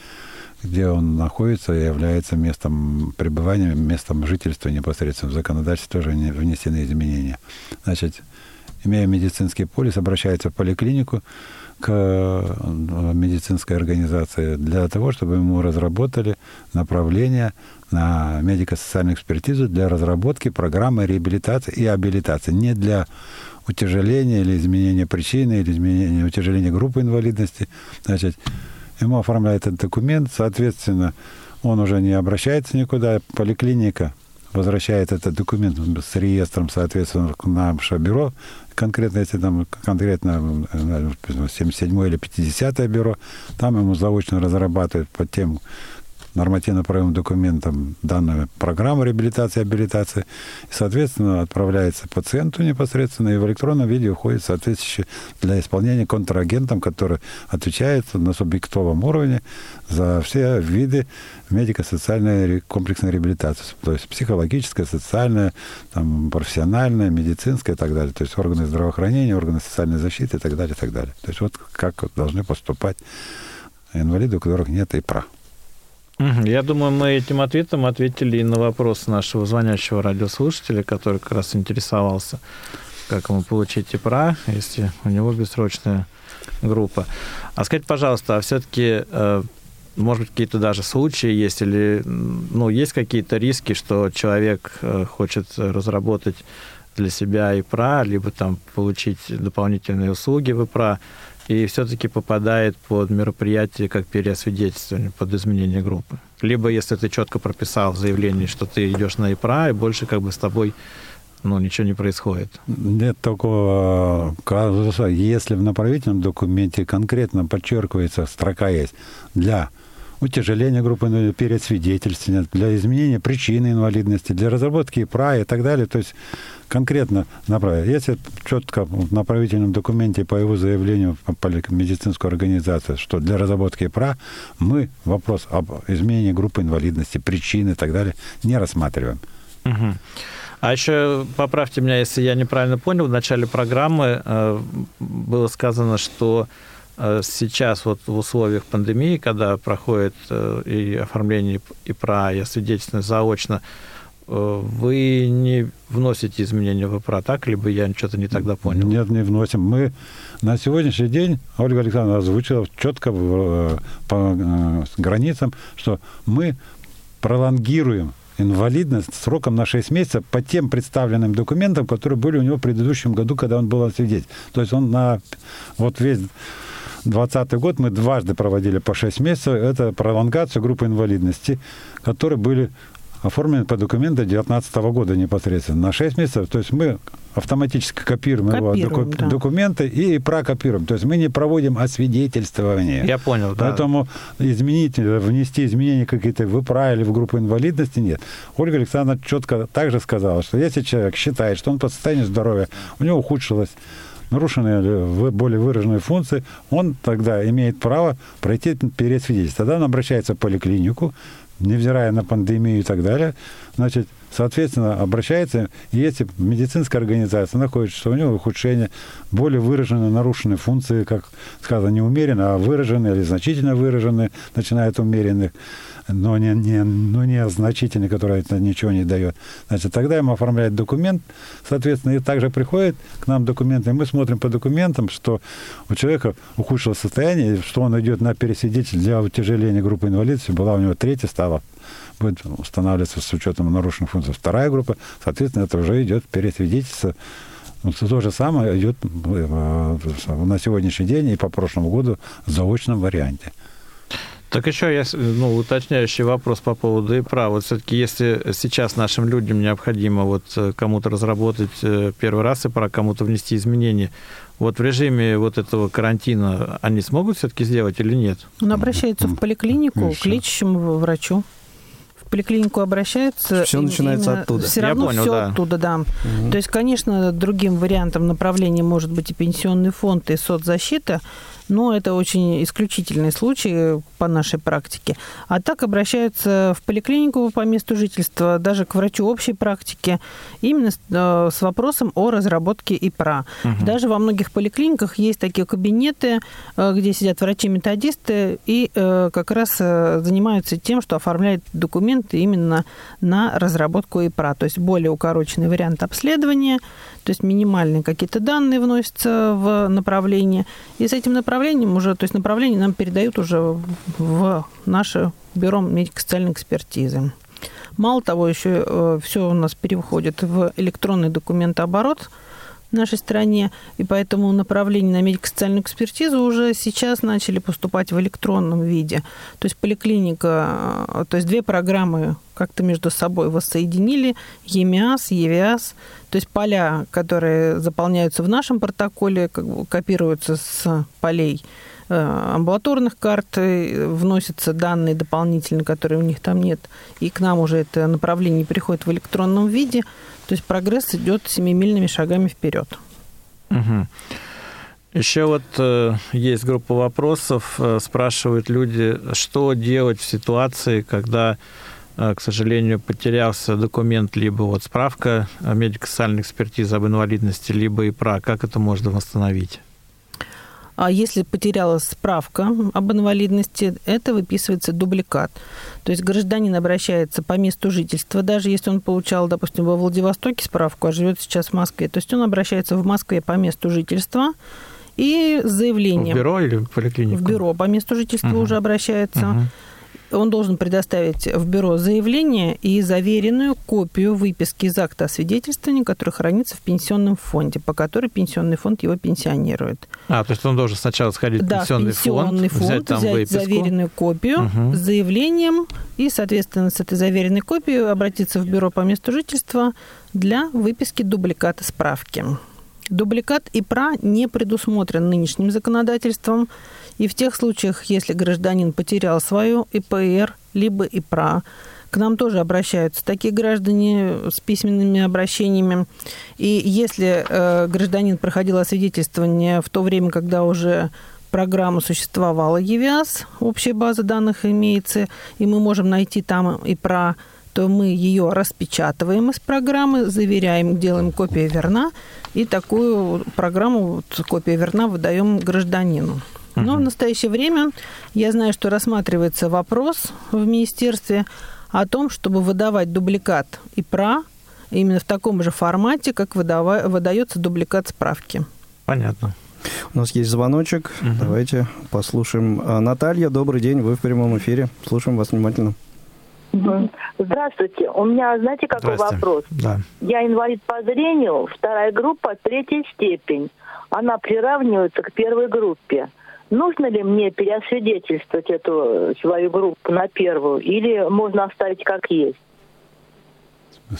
где он находится, является местом пребывания, местом жительства непосредственно. В законодательстве тоже внесены изменения. Значит, имея медицинский полис, обращается в поликлинику к э, медицинской организации для того, чтобы ему разработали направление на медико-социальную экспертизу для разработки программы реабилитации и абилитации. Не для утяжеления или изменения причины, или изменения утяжеления группы инвалидности. Значит, ему оформляют этот документ, соответственно, он уже не обращается никуда, поликлиника возвращает этот документ с реестром, соответственно, к наше бюро, конкретно, если там конкретно 77 или 50 бюро, там ему заочно разрабатывают по тем нормативно-правовым документам данную программу реабилитации абилитации. И, соответственно, отправляется пациенту непосредственно, и в электронном виде уходит соответствующий для исполнения контрагентом, который отвечает на субъектовом уровне за все виды медико-социальной комплексной реабилитации. То есть психологическая, социальная, там, профессиональная, медицинская и так далее. То есть органы здравоохранения, органы социальной защиты и так далее, и так далее. То есть вот как должны поступать инвалиды, у которых нет ИПРА. Я думаю, мы этим ответом ответили и на вопрос нашего звонящего радиослушателя, который как раз интересовался, как ему получить ИПРА, если у него бессрочная группа. А скажите, пожалуйста, а все-таки, э, может быть, какие-то даже случаи есть, или ну, есть какие-то риски, что человек э, хочет разработать для себя ИПРА, либо там получить дополнительные услуги в ИПРА, и все-таки попадает под мероприятие как переосвидетельствование, под изменение группы. Либо если ты четко прописал в заявлении, что ты идешь на ИПРА, и больше как бы с тобой ну, ничего не происходит. Нет такого казуса. Если в направительном документе конкретно подчеркивается, строка есть, для утяжеления группы перед свидетельством, для изменения причины инвалидности, для разработки ИПРА и так далее. То есть конкретно направить. Если четко в направительном документе по его заявлению по медицинскую организацию, что для разработки ИПРА мы вопрос об изменении группы инвалидности, причины и так далее не рассматриваем. Угу. А еще поправьте меня, если я неправильно понял, в начале программы э, было сказано, что сейчас вот в условиях пандемии, когда проходит э, и оформление ИПРА, и освидетельствование заочно, вы не вносите изменения в ИПРА, так? Либо я что-то не тогда понял? Нет, не вносим. Мы на сегодняшний день, Ольга Александровна озвучила четко по границам, что мы пролонгируем инвалидность сроком на 6 месяцев по тем представленным документам, которые были у него в предыдущем году, когда он был свидетель. То есть он на вот весь 2020 год мы дважды проводили по 6 месяцев. Это пролонгацию группы инвалидности, которые были оформлены по документам 2019 года непосредственно на 6 месяцев. То есть мы автоматически копируем, копируем его доку- да. документы и прокопируем. То есть мы не проводим освидетельствование. Я понял, да. Поэтому изменить, внести изменения какие-то в ИПРА или в группу инвалидности нет. Ольга Александровна четко также сказала, что если человек считает, что он по состоянию здоровья, у него ухудшилось нарушены более выраженные функции, он тогда имеет право пройти пересвидетельство. Тогда он обращается в поликлинику, невзирая на пандемию и так далее, значит, соответственно, обращается, если медицинская организация находит, что у него ухудшение, более выраженные нарушенные функции, как сказано, не умеренно, а выраженные или значительно выраженные, начиная от умеренных, но не, не, но не значительный, который это ничего не дает. Значит, тогда ему оформляют документ, соответственно, и также приходит к нам документы, и мы смотрим по документам, что у человека ухудшилось состояние, что он идет на пересидитель для утяжеления группы инвалидности, была у него третья стала, будет устанавливаться с учетом нарушенных функций вторая группа, соответственно, это уже идет пересвидетельство ну, то же самое идет э, на сегодняшний день и по прошлому году в заочном варианте. Так еще я, ну, уточняющий вопрос по поводу ИПРА. Вот все-таки если сейчас нашим людям необходимо вот э, кому-то разработать э, первый раз ИПРА, кому-то внести изменения, вот в режиме вот этого карантина они смогут все-таки сделать или нет? Он обращается в поликлинику к лечащему врачу в поликлинику обращаются. Все начинается оттуда. Все равно понял, все да. оттуда, да. Угу. То есть, конечно, другим вариантом направления может быть и пенсионный фонд, и соцзащита, но это очень исключительный случай по нашей практике. А так обращаются в поликлинику по месту жительства, даже к врачу общей практики, именно с, э, с вопросом о разработке ИПРА. Угу. Даже во многих поликлиниках есть такие кабинеты, э, где сидят врачи-методисты и э, как раз занимаются тем, что оформляют документы именно на разработку ИПРА, то есть более укороченный вариант обследования, то есть минимальные какие-то данные вносятся в направление, и с этим направлением уже, то есть направление нам передают уже в наше бюро медико-социальной экспертизы. Мало того, еще э, все у нас переходит в электронный документооборот – в нашей стране, и поэтому направления на медико-социальную экспертизу уже сейчас начали поступать в электронном виде. То есть поликлиника, э, то есть две программы как-то между собой воссоединили, ЕМИАС, ЕВИАС, то есть поля, которые заполняются в нашем протоколе, как бы копируются с полей э, амбулаторных карт, вносятся данные дополнительные, которые у них там нет, и к нам уже это направление приходит в электронном виде. То есть прогресс идет семимильными шагами вперед. Угу. Еще вот э, есть группа вопросов, э, спрашивают люди, что делать в ситуации, когда, э, к сожалению, потерялся документ, либо вот справка медико-социальной экспертизы об инвалидности, либо ИПРА, как это можно восстановить? А если потерялась справка об инвалидности, это выписывается дубликат. То есть гражданин обращается по месту жительства, даже если он получал, допустим, во Владивостоке справку, а живет сейчас в Москве, то есть он обращается в Москве по месту жительства и с заявлением. В бюро или в поликлинику? В бюро по месту жительства угу. уже обращается. Угу он должен предоставить в бюро заявление и заверенную копию выписки из акта освидетельствования, который хранится в пенсионном фонде, по которой пенсионный фонд его пенсионирует. А, то есть он должен сначала сходить в да, пенсионный, пенсионный фонд, взять, там взять выписку. заверенную копию угу. с заявлением и, соответственно, с этой заверенной копией обратиться в бюро по месту жительства для выписки дубликата справки. Дубликат ИПРА не предусмотрен нынешним законодательством, и в тех случаях, если гражданин потерял свою ИПР, либо ИПРА, к нам тоже обращаются такие граждане с письменными обращениями. И если э, гражданин проходил освидетельствование в то время, когда уже программа существовала ЕВИАС, общая база данных имеется, и мы можем найти там и про то мы ее распечатываем из программы, заверяем, делаем копия верна, и такую программу, вот, копия верна, выдаем гражданину. Но в настоящее время я знаю, что рассматривается вопрос в министерстве о том, чтобы выдавать дубликат ИПРА именно в таком же формате, как выдава... выдается дубликат справки. Понятно. У нас есть звоночек. Угу. Давайте послушаем. А, Наталья, добрый день. Вы в прямом эфире. Слушаем вас внимательно. Здравствуйте. У меня, знаете, какой вопрос? Да. Я инвалид по зрению, вторая группа, третья степень. Она приравнивается к первой группе. Нужно ли мне переосвидетельствовать эту свою группу на первую, или можно оставить как есть?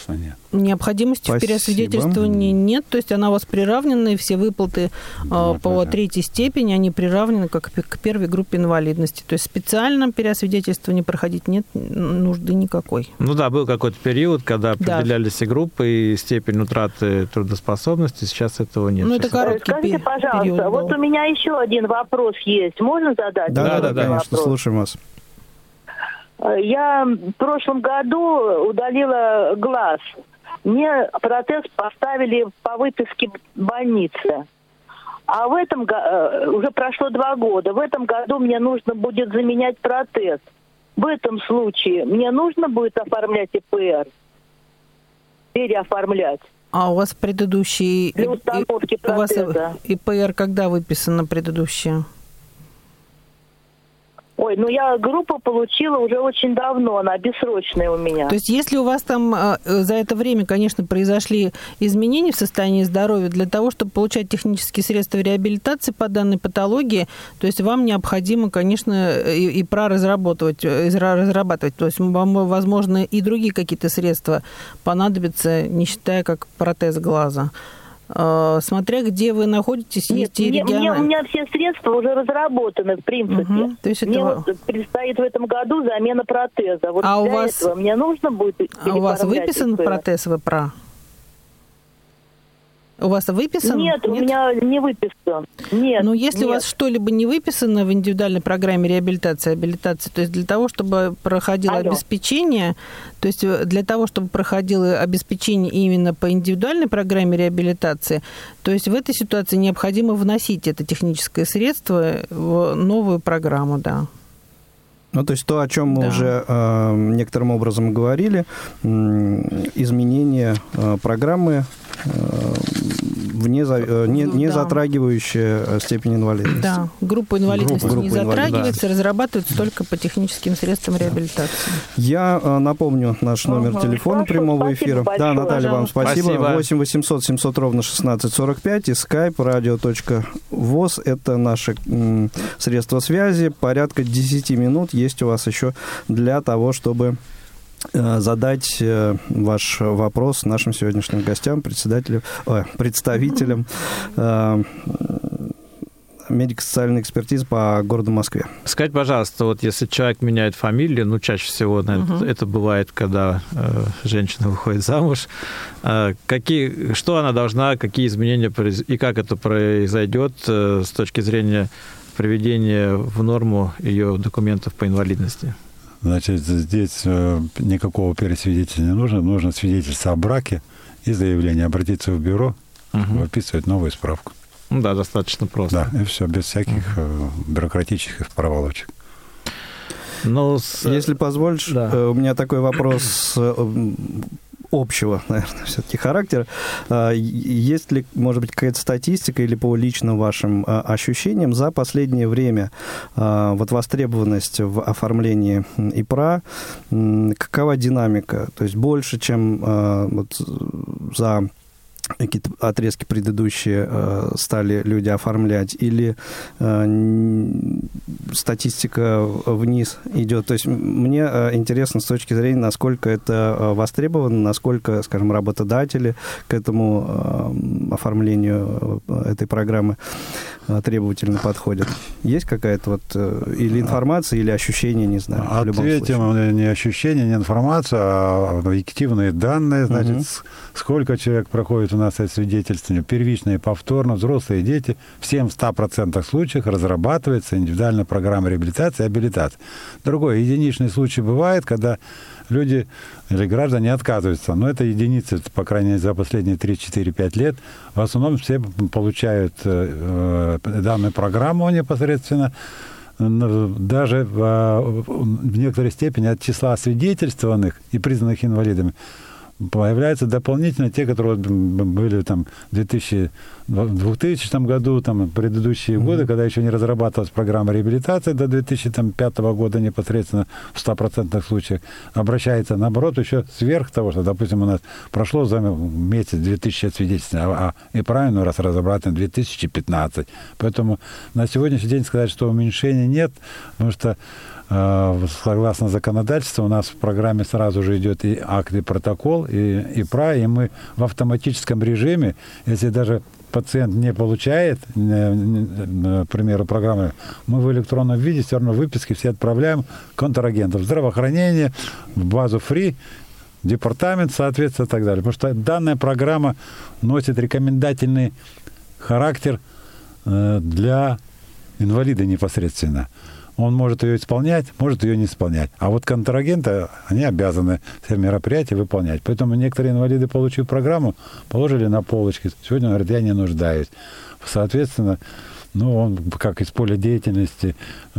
Нет. Необходимости Спасибо. в переосвидетельствовании нет, то есть она у вас приравнена, и все выплаты Да, э, по понятно. третьей степени, они приравнены как к первой группе инвалидности. То есть специально переосвидетельствование проходить нет нужды никакой. Ну да, был какой-то период, когда Да. определялись и группы, и степень утраты трудоспособности. Сейчас этого нет. Ну, это Сейчас- короткий Скажите, пожалуйста, период был. вот у меня еще один вопрос есть. Можно задать? Да, да, да, да, конечно, вопрос? слушаем вас. Я в прошлом году удалила глаз. Мне протез поставили по выписке больницы. А в этом э, уже прошло два года. В этом году мне нужно будет заменять протез. В этом случае мне нужно будет оформлять ИПР? Переоформлять? А у вас предыдущий... Для установки у вас протеза. ИПР когда выписано предыдущее? Ой, ну я группу получила уже очень давно, она бессрочная у меня. То есть если у вас там э, за это время, конечно, произошли изменения в состоянии здоровья для того, чтобы получать технические средства реабилитации по данной патологии, то есть вам необходимо, конечно, и, и проразрабатывать, э, изра- разрабатывать. То есть вам, возможно, и другие какие-то средства понадобятся, не считая как протез глаза. Э, Смотря где вы находитесь, Нет, есть и мне- региональные... у меня все средства уже разработаны, в принципе. Мгм, то есть это Мне вот предстоит в этом году замена протеза. Вот А у вас- этого мне нужно будет А у вас выписан протез ВПРА? У вас выписан? Нет, у меня не выписан. Нет. Ну, если у нет. вас что-либо не выписано в индивидуальной программе реабилитации, абилитации, то есть для того, чтобы проходило Алло. обеспечение, то есть э, для того, чтобы проходило обеспечение именно по индивидуальной программе реабилитации, то есть в этой ситуации необходимо вносить это техническое средство в новую программу, да. Ну, то есть то, о чем мы Да. уже э, некоторым образом говорили, м, изменение э, программы э, вне, за- э, не, не Да. затрагивающая э, степень инвалидности. Да, группа инвалидности Группа не инвалидности. затрагивается, разрабатывается только по техническим средствам реабилитации. Я э, напомню наш номер Ага. телефона Хорошо, прямого спасибо эфира. большое. Да, Наталья, вам спасибо. Спасибо. 8 800 700 ровно 1645 и skype radio.voz. Это наши м, средства связи. Порядка 10 минут есть у вас еще для того, чтобы э, задать э, ваш вопрос нашим сегодняшним гостям, председателю, ой, представителям э, медико-социальной экспертизы по городу Москве. Скажите, пожалуйста, вот если человек меняет фамилию, ну, чаще всего, наверное, Мгм. это бывает, когда э, женщина выходит замуж, э, какие, что она должна, какие изменения произ- и как это произойдет э, с точки зрения приведения в норму ее документов по инвалидности? Значит, здесь э, никакого пересвидетельства не нужно. Нужно свидетельство о браке и заявление. Обратиться в бюро, Мгм. выписывать новую справку. Ну да, достаточно просто. Да, и все, без всяких э, бюрократических проволочек. Ну, с- Если позволишь, Да. э, у меня такой вопрос общего, наверное, все-таки характера. А, Есть ли, может быть, какая-то статистика или по личным вашим а, ощущениям за последнее время а, вот востребованность в оформлении ИПРА, какова динамика? То есть больше, чем вот за какие-то отрезки предыдущие э, стали люди оформлять, или э, статистика вниз идет. То есть мне э, интересно с точки зрения, насколько это э, востребовано, насколько, скажем, работодатели к этому э, оформлению э, этой программы э, требовательно подходят. Есть какая-то вот э, или информация, или ощущение, не знаю, Ответим случае. не ощущение, не информация, а объективные данные. Значит, с- сколько человек проходит нас свидетельствования, первично и повторно, взрослые дети, всем в 100% случаях разрабатывается индивидуальная программа реабилитации и абилитации. Другой единичный случай бывает, когда люди или граждане отказываются. Но это единицы, по крайней мере, за последние 3-4-5 лет. В основном все получают э, э данную программу непосредственно, даже в, в некоторой степени от числа свидетельствованных и признанных инвалидами появляются дополнительно те, которые были там в 2000, 2000 году, там, предыдущие mm-hmm. годы, когда еще не разрабатывалась программа реабилитации до 2005 года непосредственно в 100% случаях, обращается наоборот еще сверх того, что, допустим, у нас прошло за месяц 2000 свидетельств, а, а и правильно раз разрабатываем 2015. Поэтому на сегодняшний день сказать, что уменьшения нет, потому что согласно законодательству, у нас в программе сразу же идет и акт, и протокол, и, и ПРА, и мы в автоматическом режиме, если даже пациент не получает, к примеру, программы, мы в электронном виде все равно выписки все отправляем контрагентов. Здравоохранение, в базу ФРИ, департамент, соответственно, и так далее. Потому что данная программа носит рекомендательный характер э, для инвалида непосредственно. Он может ее исполнять, может ее не исполнять. А вот контрагенты, они обязаны все мероприятия выполнять. Поэтому некоторые инвалиды, получив программу, положили на полочки. Сегодня он говорит, я не нуждаюсь. Соответственно, ну, он как из поля деятельности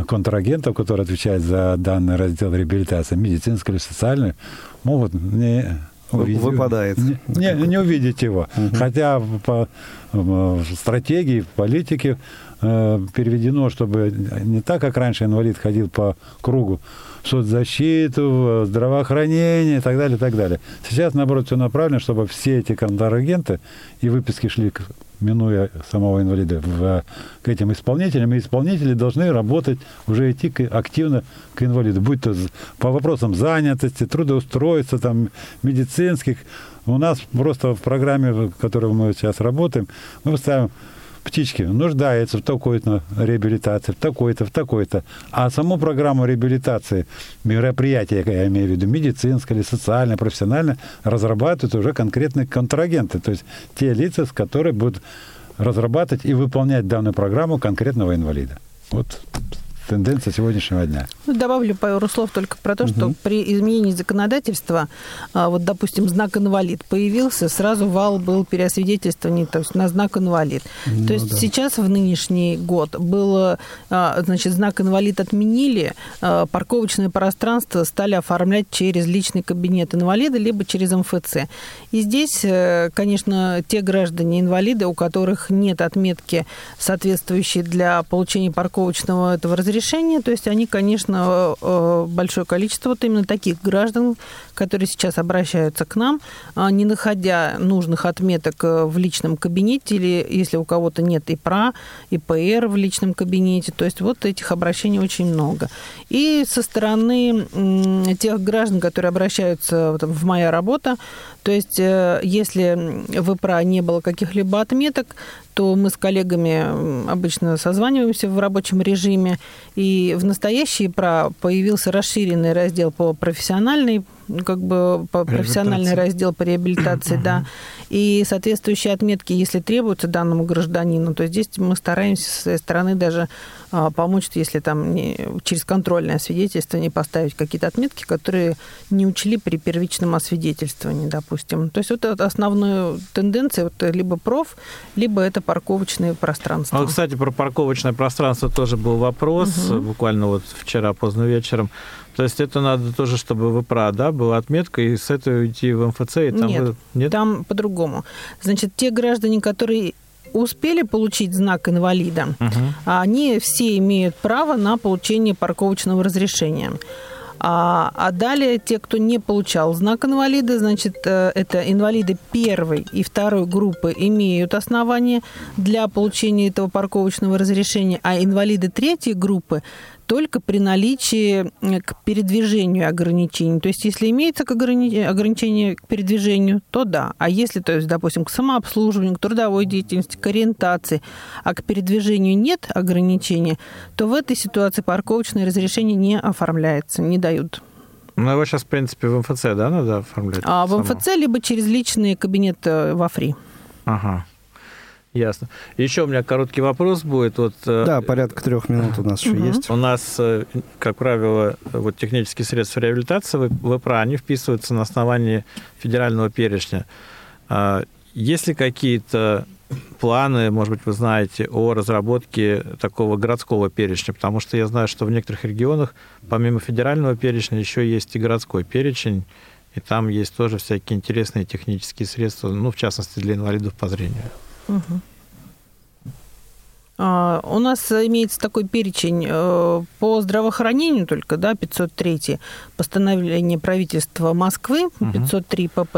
контрагентов, которые отвечают за данный раздел реабилитации, медицинскую или социальную, могут не увидеть, выпадает. Не, не, не увидеть его. Угу. Хотя по в стратегии, в политике э, переведено, чтобы не так, как раньше инвалид ходил по кругу, соцзащиту, здравоохранение и так далее, и так далее. Сейчас, наоборот, все направлено, чтобы все эти контрагенты и выписки шли минуя самого инвалида, в, к этим исполнителям, и исполнители должны работать, уже идти к, активно к инвалиду, будь то по вопросам занятости, трудоустройства, там, медицинских. У нас просто в программе, в которой мы сейчас работаем, мы ставим птички нуждаются в такой-то реабилитации, в такой-то, в такой-то. А саму программу реабилитации, мероприятия, я имею в виду, медицинское или социальное, профессиональное, разрабатывают уже конкретные контрагенты, то есть те лица, с которыми будут разрабатывать и выполнять данную программу конкретного инвалида. Вот тенденция сегодняшнего дня. Ну, добавлю пару слов только про то, что угу. при изменении законодательства, а, вот, допустим, знак инвалид появился, сразу вал был переосвидетельствований то есть на знак инвалид. Ну, то есть да. сейчас, в нынешний год, было, а, значит, знак инвалид отменили, а, парковочное пространство стали оформлять через личный кабинет инвалида, либо через МФЦ. И здесь, э, конечно, те граждане-инвалиды, у которых нет отметки, соответствующей для получения парковочного этого разрешения, решения. То есть они, конечно, э, большое количество вот именно таких граждан, которые сейчас обращаются к нам, а, не находя нужных отметок э, в личном кабинете или если у кого-то нет ИПРА, ИПР в личном кабинете. То есть вот этих обращений очень много. И со стороны тех граждан, которые обращаются в «Моя работа», то есть э, если в ИПРА не было каких-либо отметок, то мы с коллегами обычно созваниваемся в рабочем режиме. И в настоящий ИПРА появился расширенный раздел по профессиональной как бы профессиональный раздел по реабилитации, да, и соответствующие отметки, если требуются данному гражданину, то здесь мы стараемся со своей стороны даже а, помочь, если там не, через контрольное свидетельство не поставить какие-то отметки, которые не учли при первичном освидетельствовании, допустим. То есть вот это основная тенденция, вот либо проф, либо это парковочное пространство. А, кстати, про парковочное пространство тоже был вопрос, угу. буквально вот вчера поздно вечером. То есть это надо тоже, чтобы в ИПРА, да, была отметка, и с этой уйти в МФЦ, и там... Нет, Нет? там по-другому. Значит, те граждане, которые успели получить знак инвалида, угу. они все имеют право на получение парковочного разрешения. А, а далее те, кто не получал знак инвалида, значит, э, это инвалиды первой и второй группы имеют основания для получения этого парковочного разрешения, а инвалиды третьей группы только при наличии к передвижению ограничений. То есть, если имеется ограничение к передвижению, то да. А если, то есть, допустим, к самообслуживанию, к трудовой деятельности, к ориентации, а к передвижению нет ограничения, то в этой ситуации парковочное разрешение не оформляется, не дают. Ну, его сейчас, в принципе, в МФЦ, да, надо оформлять? А в МФЦ, либо через личный кабинет э, во ФРИ. Ага. Ясно. Еще у меня короткий вопрос будет. Вот, э, Да, порядка трех минут у нас еще есть. У нас, э, как правило, вот технические средства реабилитации в ВПРА, они вписываются на основании федерального перечня. А Есть ли какие-то планы, может быть, вы знаете, о разработке такого городского перечня? Потому что я знаю, что в некоторых регионах, помимо федерального перечня, еще есть и городской перечень, и там есть тоже всякие интересные технические средства, ну, в частности, для инвалидов по зрению. А, У нас имеется такой перечень э, по здравоохранению только, да, 503 постановление правительства Москвы, 503 ПП.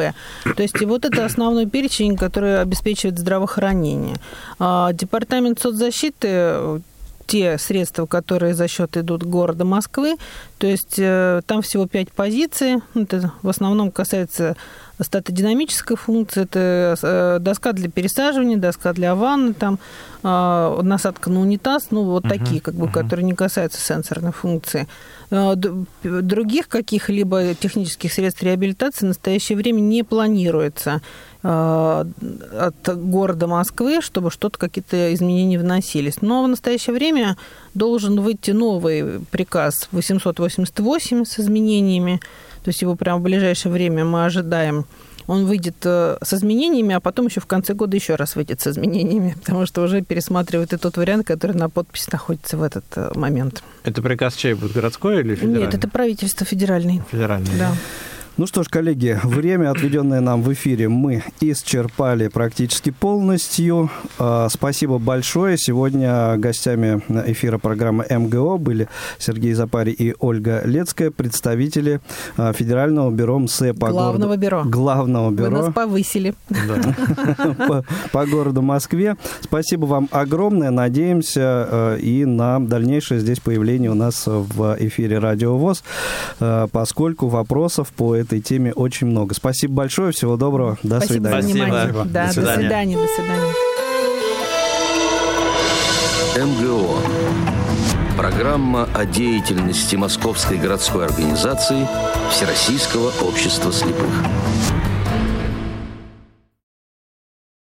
То есть и вот это основной перечень, который обеспечивает здравоохранение. А Департамент соцзащиты те средства, которые за счет идут города Москвы. То есть э, там всего пять позиций. Это в основном касается статодинамической функции. Это э, доска для пересаживания, доска для ванны, там, э, насадка на унитаз. Ну, вот такие, как бы, которые не касаются сенсорной функции. Д- Других каких-либо технических средств реабилитации в настоящее время не планируется э, от города Москвы, чтобы что-то, какие-то изменения вносились. Но в настоящее время должен выйти новый приказ 888 с изменениями. То есть его прямо в ближайшее время мы ожидаем. Он выйдет э, с изменениями, а потом еще в конце года еще раз выйдет с изменениями, потому что уже пересматривает и тот вариант, который на подписи находится в этот э, момент. Это приказ чей будет, городской или федеральный? Нет, это правительство федеральный. Федеральный. Да. Ну что ж, коллеги, время, отведенное нам в эфире, мы исчерпали практически полностью. А, Спасибо большое. Сегодня гостями эфира программы МГО были Сергей Запари и Ольга Лецкая, представители а, Федерального бюро МСЭ по Главного городу... бюро. Главного Вы бюро нас повысили. по, городу Москве. Спасибо вам огромное. Надеемся э, и на дальнейшее здесь появление у нас в эфире Радио ВОЗ, поскольку вопросов по этой теме очень много. Спасибо большое. Всего доброго. До Спасибо за свидания. внимание. Спасибо. Да, До до свидания. свидания, до свидания. МГО. Программа о деятельности Московской городской организации Всероссийского общества слепых.